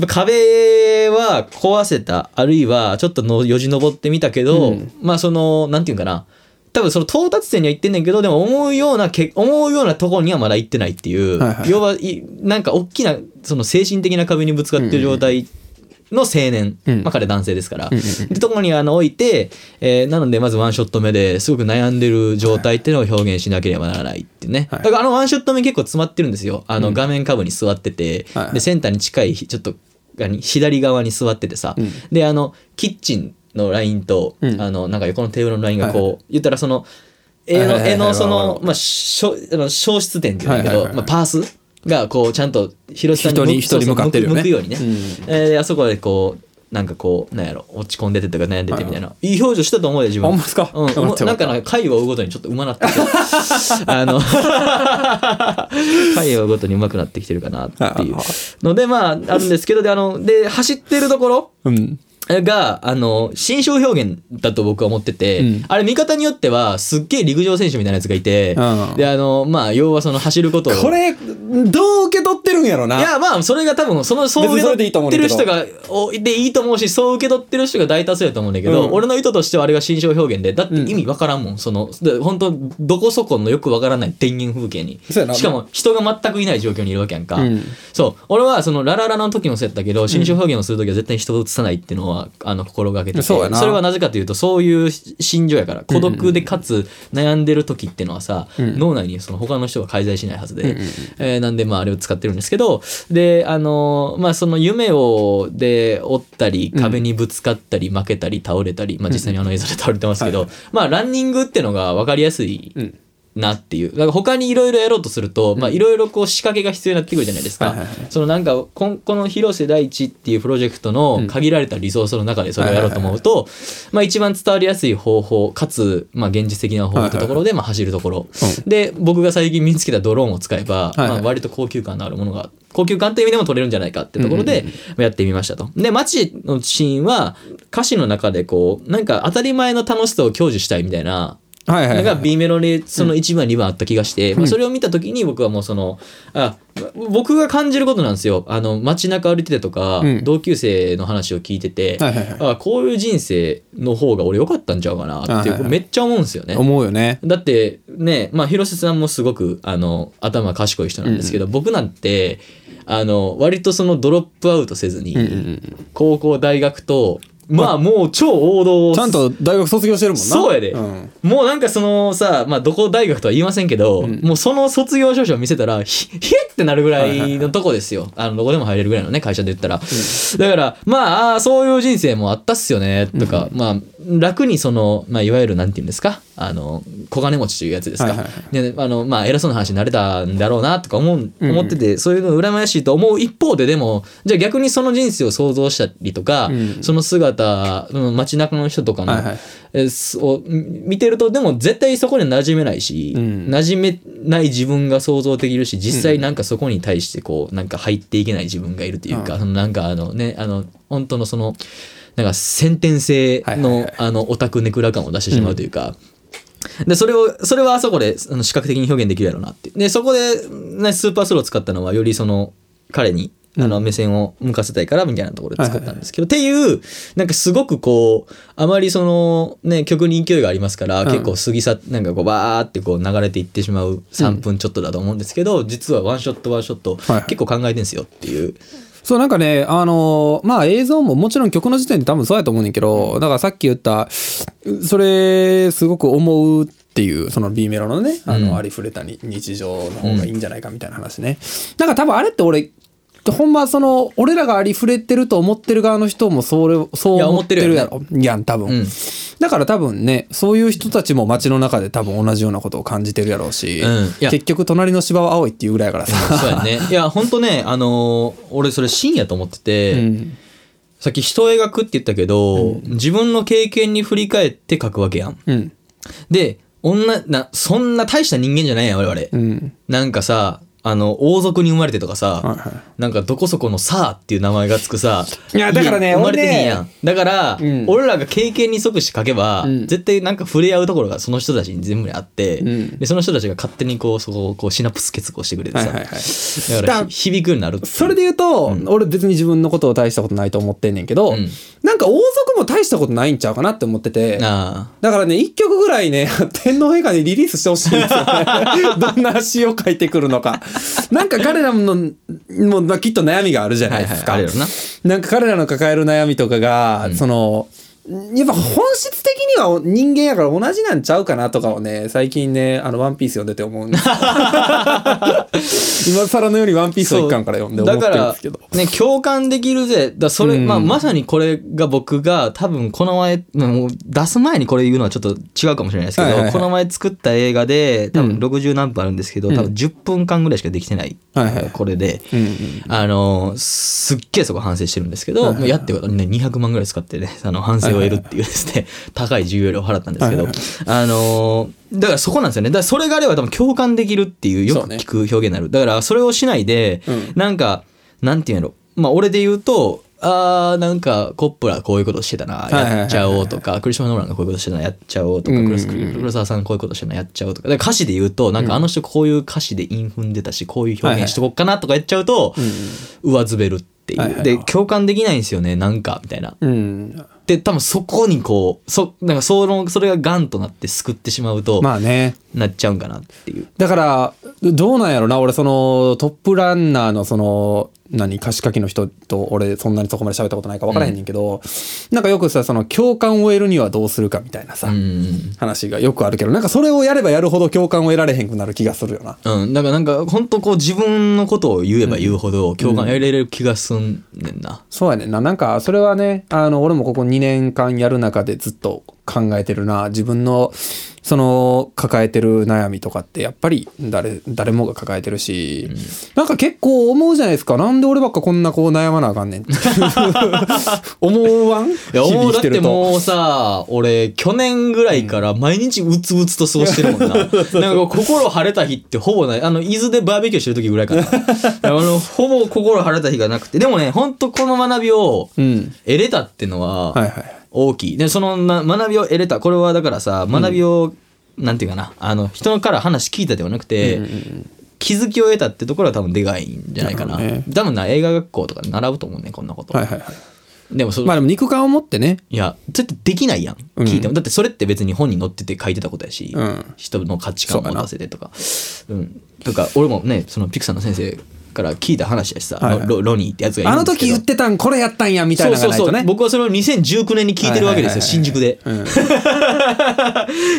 Speaker 2: ぱ壁は壊せたあるいはちょっとのよじ登ってみたけど、
Speaker 1: うん。
Speaker 2: まあそのなんていうんかな。多分その到達点には行ってんねんけどでも思うようなけ思うようなところにはまだ行ってないっていう、
Speaker 1: はいはい。
Speaker 2: 要はいなんか大きなその精神的な壁にぶつかってる状態の青年、
Speaker 1: うん。
Speaker 2: まあ彼男性ですから、でところにあの置いて、えーなのでまずワンショット目ですごく悩んでる状態っていうのを表現しなければならないっていうね、
Speaker 1: はい。
Speaker 2: だからあのワンショット目結構詰まってるんですよ。あの画面下部に座ってて、
Speaker 1: はいはい。
Speaker 2: でセンターに近いちょっと何左側に座っててさ、
Speaker 1: うん。
Speaker 2: であのキッチンのラインと、
Speaker 1: うん。
Speaker 2: あのなんか横のテーブルのラインがこう、
Speaker 1: はいは
Speaker 2: 言ったらその絵の絵のそのまあ消失点っていうんだけど、まあ、パースがこうちゃんと広瀬さんに
Speaker 1: 人に向かってるよね。
Speaker 2: 向く向くようにね、
Speaker 1: うん。
Speaker 2: えあそこでこうなんかこうなんやろ落ち込んでてとか悩んでてみたいな、いい表情したと思うよ自分。
Speaker 1: ほんまですか？
Speaker 2: うん、なんかな回を追うごとにちょっと上手なってきて あの回を追うごとに上手くなってきてるかなっていう。のでまああるんですけどであので走ってるところ
Speaker 1: うん
Speaker 2: が、あの、心象表現だと僕は思ってて、
Speaker 1: うん
Speaker 2: あれ見方によっては、すっげえ陸上選手みたいなやつがいて、
Speaker 1: うん
Speaker 2: で、あの、まあ、要はその走ることを。
Speaker 1: これどう受け取ってるんやろない
Speaker 2: や、まあ、それが多分、その、そう受け取ってる人が、おでいいと思うし、そう受け取ってる人が大多数だと思うんだけど、
Speaker 1: うん
Speaker 2: 俺の意図としてはあれが心象表現で、だって意味わからんもん、その、で本当どこそこのよくわからない田園風景に。しかも、人が全くいない状況にいるわけやんか。
Speaker 1: うん
Speaker 2: そう。俺は、その、ラララの時もそうやったけど、心象表現をする時は絶対に人を映さないっていうのは、あの、心がけてて、
Speaker 1: そ
Speaker 2: れはなぜかというと、そういう心情やから、孤独でかつ悩んでる時っていうのはさ、
Speaker 1: ん。
Speaker 2: 脳内にその他の人が介在しないはずで、
Speaker 1: うんうん
Speaker 2: えーなんで、まあ、あれを使ってるんですけど、で、あのーまあ、その夢を、で、追ったり、壁にぶつかったり、負けたり、倒れたり、まあ、実際にあの映像で倒れてますけど、
Speaker 1: はい
Speaker 2: まあ、ランニングっていうのが分かりやすい
Speaker 1: うん
Speaker 2: なっていう。だから他にいろいろやろうとすると、まあいろいろこう仕掛けが必要になってくるじゃないですか。
Speaker 1: はいはいはい
Speaker 2: そのなんかこの広瀬大地っていうプロジェクトの限られたリソースの中でそれをやろうと思うと、まあ一番伝わりやすい方法、かつ、まあ現実的な方法ってところで、まあ走るところ。
Speaker 1: う
Speaker 2: で、僕が最近身につけたドローンを使えば、
Speaker 1: いはい
Speaker 2: まあ割と高級感のあるものが、高級感という意味でも取れるんじゃないかってところで、やってみましたと。で、街のシーンは歌詞の中でこう、なんか当たり前の楽しさを享受したいみたいな、
Speaker 1: はいはいはい。
Speaker 2: のが B メロにその1番2番あった気がして、まあ、それを見た時に僕はもうそのあ僕が感じることなんですよ。あの街中歩いててとか、
Speaker 1: うん。
Speaker 2: 同級生の話を聞いてて、
Speaker 1: はいはいはい。
Speaker 2: あこういう人生の方が俺良かったんちゃうかなっていう、
Speaker 1: はいはいはい。
Speaker 2: めっちゃ思うんですよね。
Speaker 1: 思うよね。
Speaker 2: だってね、まあ、広瀬さんもすごくあの頭賢い人なんですけど、僕なんてあの割とそのドロップアウトせずに、
Speaker 1: うんうんうん。
Speaker 2: 高校大学とまあもう超王道を
Speaker 1: ちゃんと大学卒業してるもんな。
Speaker 2: そうやで、
Speaker 1: ん。
Speaker 2: もうなんかそのさ、まあ、どこ大学とは言いませんけど、もうその卒業証書を見せたら、ひ、ひえってなるぐらいのとこですよ。あの、どこでも入れるぐらいのね、会社で言ったら。だから、まあそういう人生もあったっすよね、とか、まあ、楽にその、まあ、いわゆるなんて言うんですか、あの、小金持ちというやつですか？で、あの、まあ、偉そうな話になれたんだろうな、とか思う、思ってて、そういうの羨ましいと思う一方で、でも、じゃあ逆にその人生を想像したりとか、
Speaker 1: うん。
Speaker 2: その姿、うん街中の人とかの、
Speaker 1: はいはい。
Speaker 2: え見てるとでも絶対そこに馴染めないし、
Speaker 1: うん。
Speaker 2: 馴染めない自分が想像できるし実際なんかそこに対してこうなんか入っていけない自分がいるというか、そのなんかあのねあの本当のそのなんか先天性の
Speaker 1: はい。
Speaker 2: あのオタクネクラ感を出してしまうというか。でそれをそれはあそこであの視覚的に表現できるやろうなって。でそこで、ね、スーパースローを使ったのはよりその彼にあの目線を向かせたいからみたいなところで作ったんですけど、っていうなんかすごくこうあまりそのね曲に勢いがありますから、
Speaker 1: うん。
Speaker 2: 結構過ぎ去なんかこうバーってこう流れていってしまう3分ちょっとだと思うんですけど、実はワンショットワンショット結構考えてんですよっていう。
Speaker 1: そうなんかねあのーまあ映像ももちろん曲の時点で多分そうやと思うねんけどだからさっき言ったそれすごく思うっていうその B メロのねあ
Speaker 2: うん。
Speaker 1: のありふれたに日常の方がいいんじゃないかみたいな話ね、なんか多分あれって俺ほんまその俺らがありふれてると思ってる側の人もそれそう思ってるや
Speaker 2: 思
Speaker 1: ろやん多分、
Speaker 2: うん。
Speaker 1: だから多分ねそういう人たちも街の中で多分同じようなことを感じてるやろうし、
Speaker 2: うん。
Speaker 1: 結局隣の芝は青いっていうぐらいやから。さ、
Speaker 2: そうやね。いや、ほんとね、あのー俺それ深夜と思ってて、
Speaker 1: うん。
Speaker 2: さっき人を描くって言ったけど、自分の経験に振り返って描くわけやん。で、女、な、そんな大した人間じゃないやん、我々。
Speaker 1: うん。
Speaker 2: なんかさ、あの、王族に生まれてとかさ、
Speaker 1: はいはい。
Speaker 2: なんかどこそこのさーっていう名前がつくさ、
Speaker 1: いやだからね
Speaker 2: 生まれてへんやん。だから、
Speaker 1: うん。
Speaker 2: 俺らが経験に即して書けば、
Speaker 1: うん。
Speaker 2: 絶対なんか触れ合うところがその人たちに全部にあって、
Speaker 1: うん。
Speaker 2: で、その人たちが勝手にこう、そこをこうシナプス結合してくれてさ、
Speaker 1: はいはいはい。
Speaker 2: だから響くようになる
Speaker 1: それで言うと、俺別に自分のことを大したことないと思ってんねんけど、
Speaker 2: うん。
Speaker 1: なんか王族も大したことないんちゃうかなって思ってて、
Speaker 2: あ。
Speaker 1: だからね、一曲ぐらいね、天皇陛下にリリースしてほしいんですよね。どんな詩を書いてくるのか。なんか彼らのもまあきっと悩みがあるじゃないですか、
Speaker 2: はいはい
Speaker 1: な。んか彼らの抱える悩みとかが、そのやっぱ本質的には人間やから同じなんちゃうかなとかをね最近ねあのワンピース読んでて思うんですよ。今更のようにワンピースは一巻から読んで思ってるん
Speaker 2: だから
Speaker 1: ですけど。
Speaker 2: ね共感できるぜ。だそれ、
Speaker 1: うん。
Speaker 2: まあ、まさにこれが僕が多分この前もう出す前にこれ言うのはちょっと違うかもしれないですけど、
Speaker 1: はいはいはい。
Speaker 2: この前作った映画で多分
Speaker 1: うん。
Speaker 2: 60何分あるんですけど、多分10分間ぐらいしかできてない、
Speaker 1: はいはい。
Speaker 2: これで、
Speaker 1: うんうん
Speaker 2: あのすっげえそこ反省してるんですけど、
Speaker 1: はいはい
Speaker 2: もうやってことにね200万ぐらい使ってね あの反省を得るっていうですね、高い授業料を払ったんですけど、
Speaker 1: はいはい。
Speaker 2: あのだからそこなんですよね。だからそれがあれば多分共感できるっていうよく聞く表現になる、だからそれをしないで、
Speaker 1: うん。
Speaker 2: なんかなんていうんやろ。まあ俺で言うとあーなんかコップラこういうことしてたなやっちゃおうとかクリスマノーランがこういうことしてたなやっちゃおうとか黒沢さんこういうことしてたなやっちゃおうとかで歌詞で言うとなんかあの人こういう歌詞で韻踏んでたしこういう表現しとこっかなとか言っちゃうと上滑るっていう。
Speaker 1: はいはいはい。
Speaker 2: で共感できないんですよねなんかみたいな。
Speaker 1: うん。
Speaker 2: で多分そこにこうそなんかそのそれがガンとなって救ってしまうと
Speaker 1: まあね。
Speaker 2: なっちゃうんかなっていう。
Speaker 1: だからどうなんやろな俺そのトップランナーのその何歌詞書きの人と俺そんなにそこまで喋ったことないから分からへんねんけど、なんかよくさその共感を得るにはどうするかみたいなさ、
Speaker 2: うん。
Speaker 1: 話がよくあるけどなんかそれをやればやるほど共感を得られへんくなる気がするよな。
Speaker 2: うん、だからなんか本当こう自分のことを言えば言うほど共感得られる気がすんねんな。
Speaker 1: そうやねんな。なんかそれはねあの俺もここ2年間やる中でずっと考えてるな。自分のその抱えてる悩みとかってやっぱり誰誰もが抱えてるし、なんか結構思うじゃないですか。なんで俺ばっかこんなこう悩まなあかんねん 思わん？
Speaker 2: いや、
Speaker 1: 日々
Speaker 2: もう。だってもうさ、俺、去年ぐらいから毎日うつうつと過ごしてるもんな。なんか心晴れた日ってほぼない。あの、伊豆でバーベキューしてる時ぐらいかな。あの、ほぼ心晴れた日がなくて。でもね、ほんとこの学びを
Speaker 1: うん。
Speaker 2: 得れたってのは、
Speaker 1: はいはい
Speaker 2: 大きい。で、そのな学びを得れた。これはだからさ、学びを、なんていうかな、あの、人から話聞いたではなくて、気づきを得たってところは多分でかいんじゃないかな。
Speaker 1: ね
Speaker 2: 多分な、映画学校とかで習うと思うね、こんなこと。
Speaker 1: はいはいはい
Speaker 2: でもそ、
Speaker 1: まあでも肉感を持ってね
Speaker 2: いや、絶対できないやん。
Speaker 1: うん
Speaker 2: 聞いても。だってそれって別に本に載ってて書いてたことやし、
Speaker 1: うん
Speaker 2: 人の価値観を持たせてとか。うん。とか、俺もね、そのピクサーの先生から聞いた話やしさ、
Speaker 1: はいはい
Speaker 2: ロロニーってやつがい
Speaker 1: あの
Speaker 2: るんですけど。
Speaker 1: 時言ってたんこれやったんやみたいなの
Speaker 2: そうそうそう。
Speaker 1: がないとね
Speaker 2: 僕はそれを2019年に聞いてるわけですよ、新宿で。
Speaker 1: うん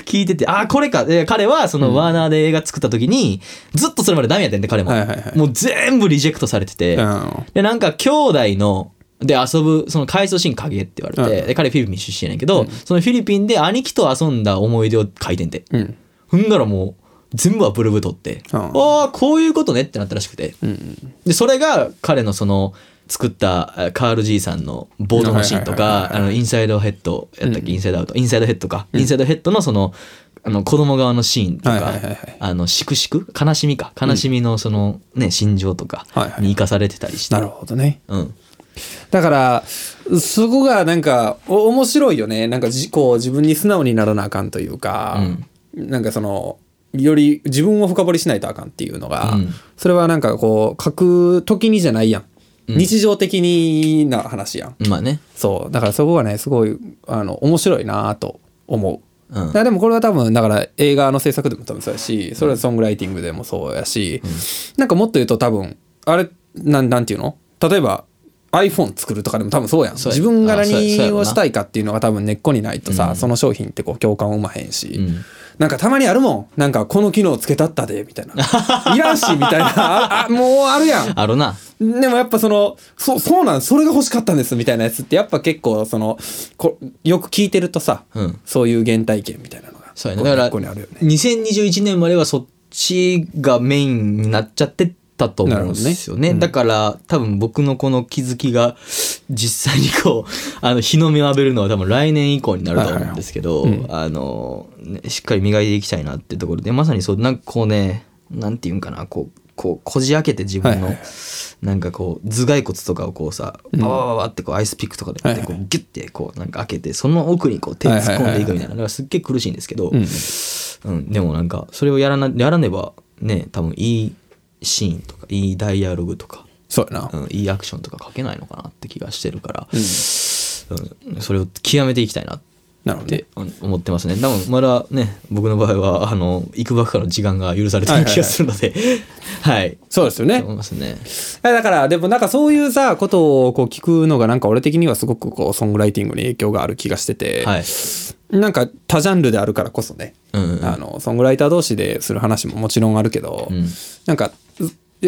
Speaker 2: 聞いてて、あ、これか。で彼はそのワーナーで映画作った時に、ずっとそれまでダメやってんで、彼も。
Speaker 1: はいはいはい
Speaker 2: もう全部リジェクトされてて。
Speaker 1: うん
Speaker 2: で、なんか兄弟の、で遊ぶ、その回想シーン影って言われて、で彼フィリピン出身やねんけど、そのフィリピンで兄貴と遊んだ思い出を書いてんて。
Speaker 1: うん
Speaker 2: ほんならもう、全部はブルブ取って、
Speaker 1: うん
Speaker 2: ああ、こういうことねってなったらしくて。で、それが彼のその、作ったあカール・ジーさんのボードのシーンと
Speaker 1: はいはいはいはい
Speaker 2: か、あの、インサイドヘッドやったっけ、インサイドアウト、インサイドヘッドか、インサイドヘッドのその、あの、子供側のシーンとか
Speaker 1: はいはいはいはい、
Speaker 2: あの、しくしく悲しみか？悲しみのその、ね、心情とか
Speaker 1: はいはい
Speaker 2: に生かされてたりして。
Speaker 1: なるほどね。
Speaker 2: うん。
Speaker 1: だからそこがなんかお面白いよね。なんかじこう自分に素直にならなあかんというか、なんかそのより自分を深掘りしないとあかんっていうのが、
Speaker 2: うん。
Speaker 1: それはなんかこう書く時にじゃないやん、日常的にな話やん。
Speaker 2: まあね。
Speaker 1: そう。だからそこがねすごいあの面白いなと思う。
Speaker 2: うん。
Speaker 1: でもこれは多分だから映画の制作でも多分そうやしそれはソングライティングでもそうやし、なんかもっと言うと多分あれなんなんていうの？例えば iPhone 作るとかでも多分そうやん。自分が何をしたいかっていうのが多分根っこにないとさ、その商品ってこう共感を生まへんし、
Speaker 2: ん
Speaker 1: なんかたまにあるもん。なんかこの機能つけたったでみたいな。いらんしみたいな。もうあるやん。
Speaker 2: あるな。
Speaker 1: でもやっぱそのそうそうなんそれが欲しかったんですみたいなやつってやっぱ結構そのこよく聞いてるとさ、
Speaker 2: うん。
Speaker 1: そういう原体験みたいなのが
Speaker 2: そうやね。だから、
Speaker 1: ここにあるよね。
Speaker 2: 2021年まではそっちがメインになっちゃってたと思うんですよね。だから、多分僕のこの気づきが、実際にこう、あの、日の目を浴びるのは多分来年以降になると思うんですけど、あの、ねしっかり磨いていきたいなってところで、まさにそう、なんかこうね、なんていうんかな、こう、こう、こじ開けて自分の、
Speaker 1: はいはい。
Speaker 2: なんかこう、頭蓋骨とかをこうさ、ババババってこう、アイスピックとかでこうギュッてこう、なんか開けて、その奥にこう、手突っ込んでいくみたいな。だからすっげえ苦しいんですけど、うん、でもなんかそれをやらなやらねばね多分いいシーンとかいいダイアログとか、
Speaker 1: そうやな、
Speaker 2: うん、いいアクションとか書けないのかなって気がしてるから、うん。それを極めていきたいなって思ってますね。多分まだね僕の場合はあの行くばっかの時間が許されてる気がするので はい。
Speaker 1: そうですよね。
Speaker 2: 思いますね。
Speaker 1: だからでもなんかそういうさことをこう聞くのがなんか俺的にはすごくこうソングライティングに影響がある気がしてて、
Speaker 2: はい。
Speaker 1: なんか多ジャンルであるからこそね、
Speaker 2: うんうん。うん
Speaker 1: あのソングライター同士でする話ももちろんあるけど、
Speaker 2: ん。
Speaker 1: なんかう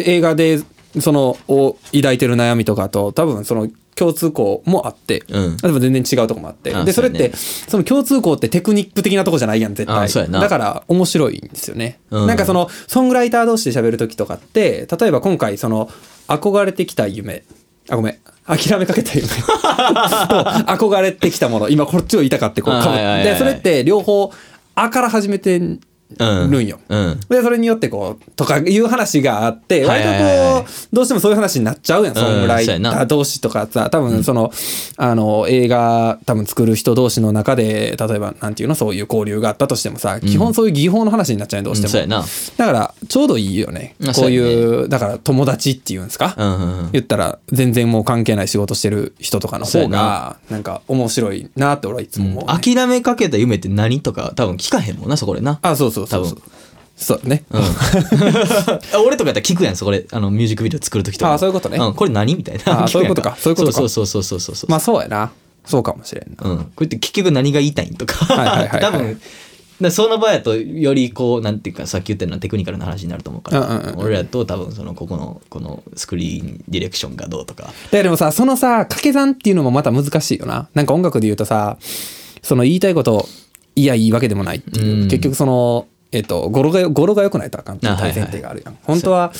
Speaker 1: 映画でそのを抱いてる悩みとかと多分その共通項もあって、
Speaker 2: うん。
Speaker 1: でも全然違うとこもあって。
Speaker 2: あ
Speaker 1: でそれって
Speaker 2: ね。
Speaker 1: その共通項ってテクニック的なとこじゃないやん絶対。だから面白いんですよね、
Speaker 2: うん。
Speaker 1: なんかそのソングライター同士で喋る時とかって例えば今回その憧れてきた夢。あごめん。諦めかけた夢。と憧れてきたもの。今こっちを言いたかってこう
Speaker 2: あ
Speaker 1: かぶ
Speaker 2: はいはいはいはい。
Speaker 1: でそれって両方「あ」から始めてる
Speaker 2: うん。
Speaker 1: んよ。
Speaker 2: うん。
Speaker 1: でそれによってこうとかいう話があって割と
Speaker 2: はいはい
Speaker 1: どうしてもそういう話になっちゃうやんソングライター同士とかさ多分そのあの映画多分作る人同士の中で例えばなんていうのそういう交流があったとしてもさ基本そういう技法の話になっちゃうねどうしても。だからちょうどいいよね。
Speaker 2: あ
Speaker 1: こうい
Speaker 2: そう
Speaker 1: うだから友達っていうんですか？
Speaker 2: うんうんうん。
Speaker 1: 言ったら全然もう関係ない仕事してる人とかの方がな。んか面白いなって俺はいつも思うね、
Speaker 2: 諦めかけた夢って何とか多分聞かへんもんなそこでな。
Speaker 1: あそうそうそうそう
Speaker 2: 多分。
Speaker 1: そうだね、
Speaker 2: あ俺とかやったら聞くやんそこで。あのミュージックビデオ作る時とか。
Speaker 1: あそういうことね。
Speaker 2: ん、これ何みたいな。
Speaker 1: あそういうことか。そういうことか。
Speaker 2: そうそうそうそうそうそう
Speaker 1: まあそうやな。そうかもしれんな。
Speaker 2: うん、こうやって結局何が言いたいんとか。多分だその場合やとよりこうなんていうかさっき言ったようなテクニカルな話になると思うから、
Speaker 1: うんうんうん
Speaker 2: 俺らと多分そのここのこのスクリーンディレクションがどうとか。
Speaker 1: ででもさそのさ掛け算っていうのもまた難しいよな。なんか音楽で言うとさその言いたいこといやいいわけでもないっていう、
Speaker 2: うん。
Speaker 1: 結局そのえっと語呂が語呂が良くないとあかんっていう大前提があるやん、本当は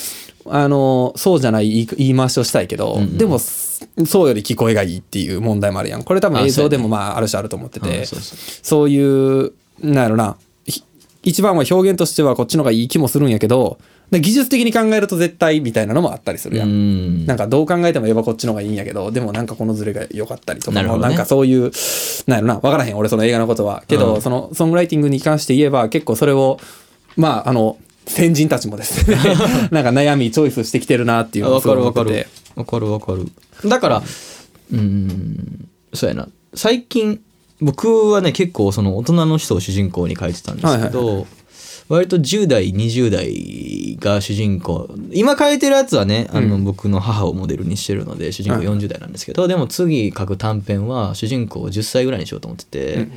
Speaker 1: あのそうじゃない言い回しをしたいけど、
Speaker 2: んうん。
Speaker 1: でもそうより聞こえがいいっていう問題もあるやん。これ多分
Speaker 2: あ
Speaker 1: 映像でもまあある種あると思ってて、
Speaker 2: うんそう
Speaker 1: いうなんやろな。ひ一番は表現としてはこっちの方がいい気もするんやけどで技術的に考えると絶対みたいなのもあったりするやん。
Speaker 2: うん。
Speaker 1: なんかどう考えても言えばこっちの方がいいんやけどでもなんかこのズレが良かったりとか
Speaker 2: なね。
Speaker 1: もなんかそういうなんやろな分からへん俺その映画のことは。けど、
Speaker 2: うん。
Speaker 1: そのソングライティングに関して言えば結構それをまああの先人たちもですね。なんか悩みチョイスしてきてるなっていうのを
Speaker 2: わかるわかる
Speaker 1: すごい思ってて。
Speaker 2: わかるわかる。だからうんそうやな。最近僕はね結構その大人の人を主人公に書いてたんですけど、割と10代20代が主人公。今書いてるやつはねあの、僕の母をモデルにしてるので主人公40代なんですけど、でも次書く短編は主人公を10歳ぐらいにしようと思ってて、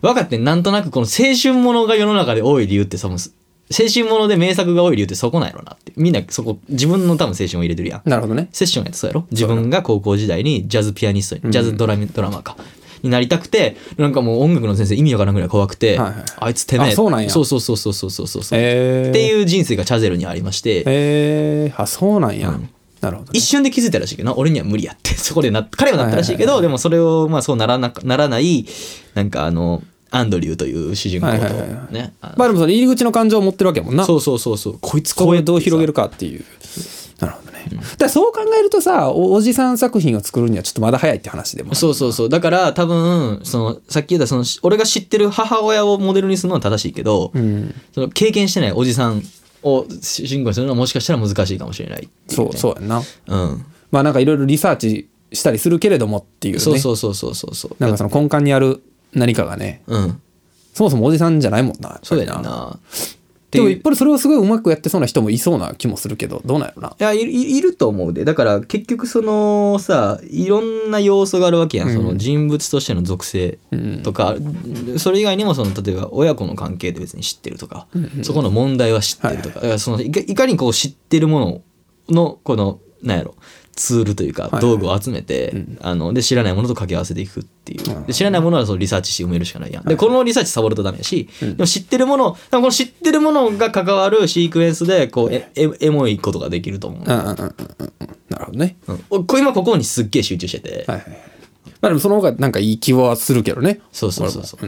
Speaker 2: 分かってんなんとなくこの青春ものが世の中で多い理由ってさもう青春もので名作が多い理由ってそこなんやろなって。みんなそこ自分の多分青春を入れてるやん。
Speaker 1: なるほどね。
Speaker 2: セッションやってそうやろ？自分が高校時代にジャズピアニストに、ジャズドラミドラマーかになりたくてなんかもう音楽の先生意味わからんぐらい怖くて、
Speaker 1: はいはい。
Speaker 2: あいつてめえ。
Speaker 1: あそうなんや。
Speaker 2: そうそうそうそうそうそうそう、
Speaker 1: えー、
Speaker 2: っていう人生がチャゼルにありまして、
Speaker 1: えー、あそうなんや、
Speaker 2: うん
Speaker 1: なるほど、ね
Speaker 2: 一、瞬で気づいたらしいけどな俺には無理やってそこでな彼はなったらしいけど、でもそれをまあそうならなならないなんかあのアンドリューという主人公と
Speaker 1: はいはいはいはい
Speaker 2: ね
Speaker 1: まあでもその入り口の感情を持ってるわけやもんな
Speaker 2: そうそうそうそうこいつ
Speaker 1: ここでどう広げ
Speaker 2: る
Speaker 1: るかっていうなるほどね、だそう考えるとさおおじさん作品を作るにはちょっとまだ早いって話でも。
Speaker 2: そうそうそう。だから多分そのさっき言ったその俺が知ってる母親をモデルにするのは正しいけど、
Speaker 1: うん。
Speaker 2: その経験してないおじさんを主人公にするのはもしかしたら難しいかもしれないってい
Speaker 1: そう
Speaker 2: ね。
Speaker 1: そうやんな。
Speaker 2: うん。
Speaker 1: まあなんかいろいろリサーチしたりするけれどもっていうね。
Speaker 2: そうそうそうそうそうそう。
Speaker 1: なんかその根幹にある何かがね。
Speaker 2: うん。
Speaker 1: そもそもおじさんじゃないもんな
Speaker 2: そう
Speaker 1: り
Speaker 2: やなっていう。
Speaker 1: でも一方でそれをすごいうまくやってそうな人もいそうな気もするけどどうなんやろな。い
Speaker 2: やいるいいると思うで。だから結局そのさいろんな要素があるわけやん、その人物としての属性とか、それ以外にもその例えば親子の関係で別に知ってるとか、そこの問題は知ってるとか,、だからそのいかいかにこう知ってるもののこのなんやろツールというか
Speaker 1: はい
Speaker 2: 道具を集めて、あので知らないものと掛け合わせていくっていう。で知らないものはそのリサーチして埋めるしかないやん。でこのリサーチサボるとダメやし、でも知ってるものこの知ってるものが関わるシークエンスでこうええエモいことができると思う、
Speaker 1: うんうんうんうんうん。なるほどね。
Speaker 2: うん。今ここにすっげえ集中してて、
Speaker 1: はいはいはい。まあでもその方がなんかいい気はするけどね。
Speaker 2: そうそうそうそう、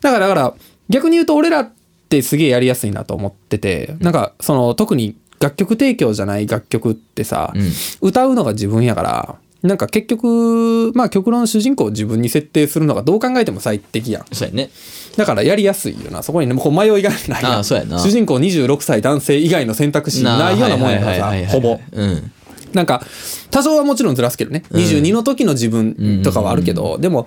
Speaker 1: だからだから逆に言うと俺らってすげえやりやすいなと思ってて、なんかその特に楽曲提供じゃない楽曲ってさ、歌うのが自分やからなんか結局まあ極論主人公を自分に設定するのがどう考えても最適やん。
Speaker 2: そうやね。
Speaker 1: だからやりやすいよな。そこにねこう迷いがない
Speaker 2: ああそうやな。
Speaker 1: 主人公26歳男性以外の選択肢ないようなもんやからさほぼ。
Speaker 2: うん。
Speaker 1: なんか多少はもちろんずらすけどね、22の時の自分とかはあるけどでも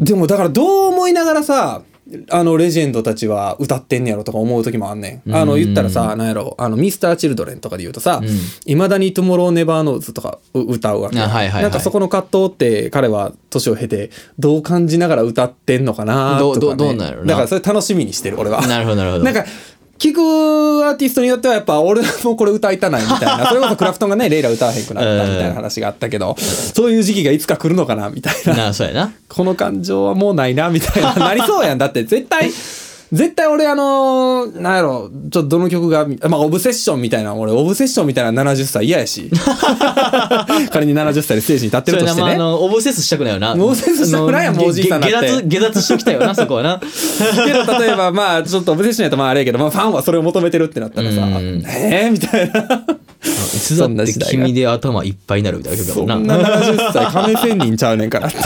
Speaker 1: でもだからどう思いながらさあのレジェンドたちは歌ってんねやろとか思う時もあんねん。あの言ったらさ、なんやろ、あのミスターチルドレンとかで言うとさ、いまだに Tomorrow Never Knows とかう歌うわけ。
Speaker 2: あはいはいはい
Speaker 1: なんかそこの葛藤って彼は年を経てどう感じながら歌ってんのかなとか、ね。
Speaker 2: どうどうどうなんやろな
Speaker 1: だからそれ楽しみにしてる俺は。
Speaker 2: なるほどなるほど
Speaker 1: なんか聞くアーティストによってはやっぱ俺もこれ歌いたないみたいな。それこそクラプトンがねレイラ歌わへんくなったみたいな話があったけどそういう時期がいつか来るのかなみたいな。
Speaker 2: なあ そうやな。
Speaker 1: この感情はもうないなみたいな。なりそうやん。だって絶対絶対俺あのなんやろちょっとどの曲がまあ obsession みたいな俺 obsession みたいな70歳嫌やし。仮に70歳でステージに立ってるとしてね。
Speaker 2: の obsess したくないよな。
Speaker 1: obsess したくないやんもうおじいさんになって。
Speaker 2: げげ解脱解脱しときたいよな そこはな。
Speaker 1: けど例えばまあちょっとオブセッションやとまああれやけど、まあ、ファンはそれを求めてるってなったらさ
Speaker 2: うん。
Speaker 1: えー、みたいな。
Speaker 2: いつだって君で頭いっぱいになるみたいな曲だ
Speaker 1: そん
Speaker 2: もんな
Speaker 1: な70歳亀仙人ちゃうねんからって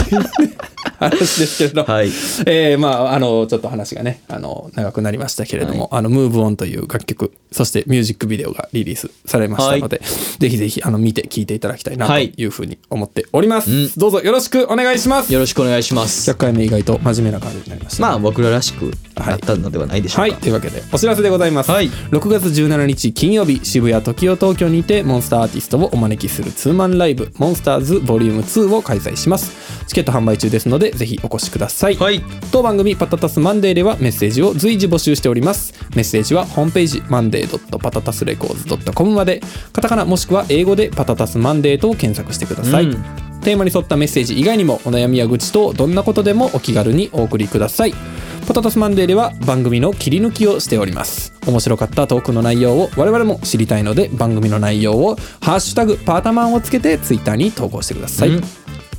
Speaker 1: 話ですけれど、
Speaker 2: はい。
Speaker 1: えーまああのちょっと話がねあの長くなりましたけれども「あのムーブオンという楽曲そしてミュージックビデオがリリースされましたので、ぜひぜひあの見て聴いていただきたいなと
Speaker 2: はい。
Speaker 1: いうふうに思っております、
Speaker 2: うん。
Speaker 1: どうぞよろしくお願いします。
Speaker 2: よろしくお願いします。
Speaker 1: 100回目意外と真面目な感じになりました、
Speaker 2: まあ僕ららしくなったのではないでしょうか、
Speaker 1: はい、というわけでお知らせでございます、
Speaker 2: はい。
Speaker 1: 6月17日金曜日渋谷時代東京にてモンスターアーティストをお招きするツーマンライブモンスターズボリューム2を開催します。チケット販売中ですのでぜひお越しください、
Speaker 2: はい。
Speaker 1: 当番組パタタスマンデーではメッセージを随時募集しております。メッセージはホームページマンデーパタタスレコーズ .com まで。カタカナもしくは英語でパタタスマンデーと検索してください、
Speaker 2: うん。
Speaker 1: テーマに沿ったメッセージ以外にもお悩みや愚痴とどんなことでもお気軽にお送りください。ポタタスマンデーでは番組の切り抜きをしております。面白かったトークの内容を我々も知りたいので番組の内容を「ハッシュタグパータマン」をつけてツイッターに投稿してください、
Speaker 2: うん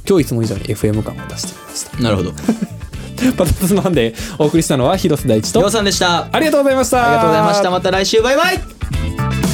Speaker 1: 今日いつも以上に FM 感を出してみました。
Speaker 2: なるほど。
Speaker 1: パタタスマンデーお送りしたのは広瀬大地と
Speaker 2: りょうさんでした。あ
Speaker 1: ありがとうございました。
Speaker 2: りがとうございました。また来週。バイバイ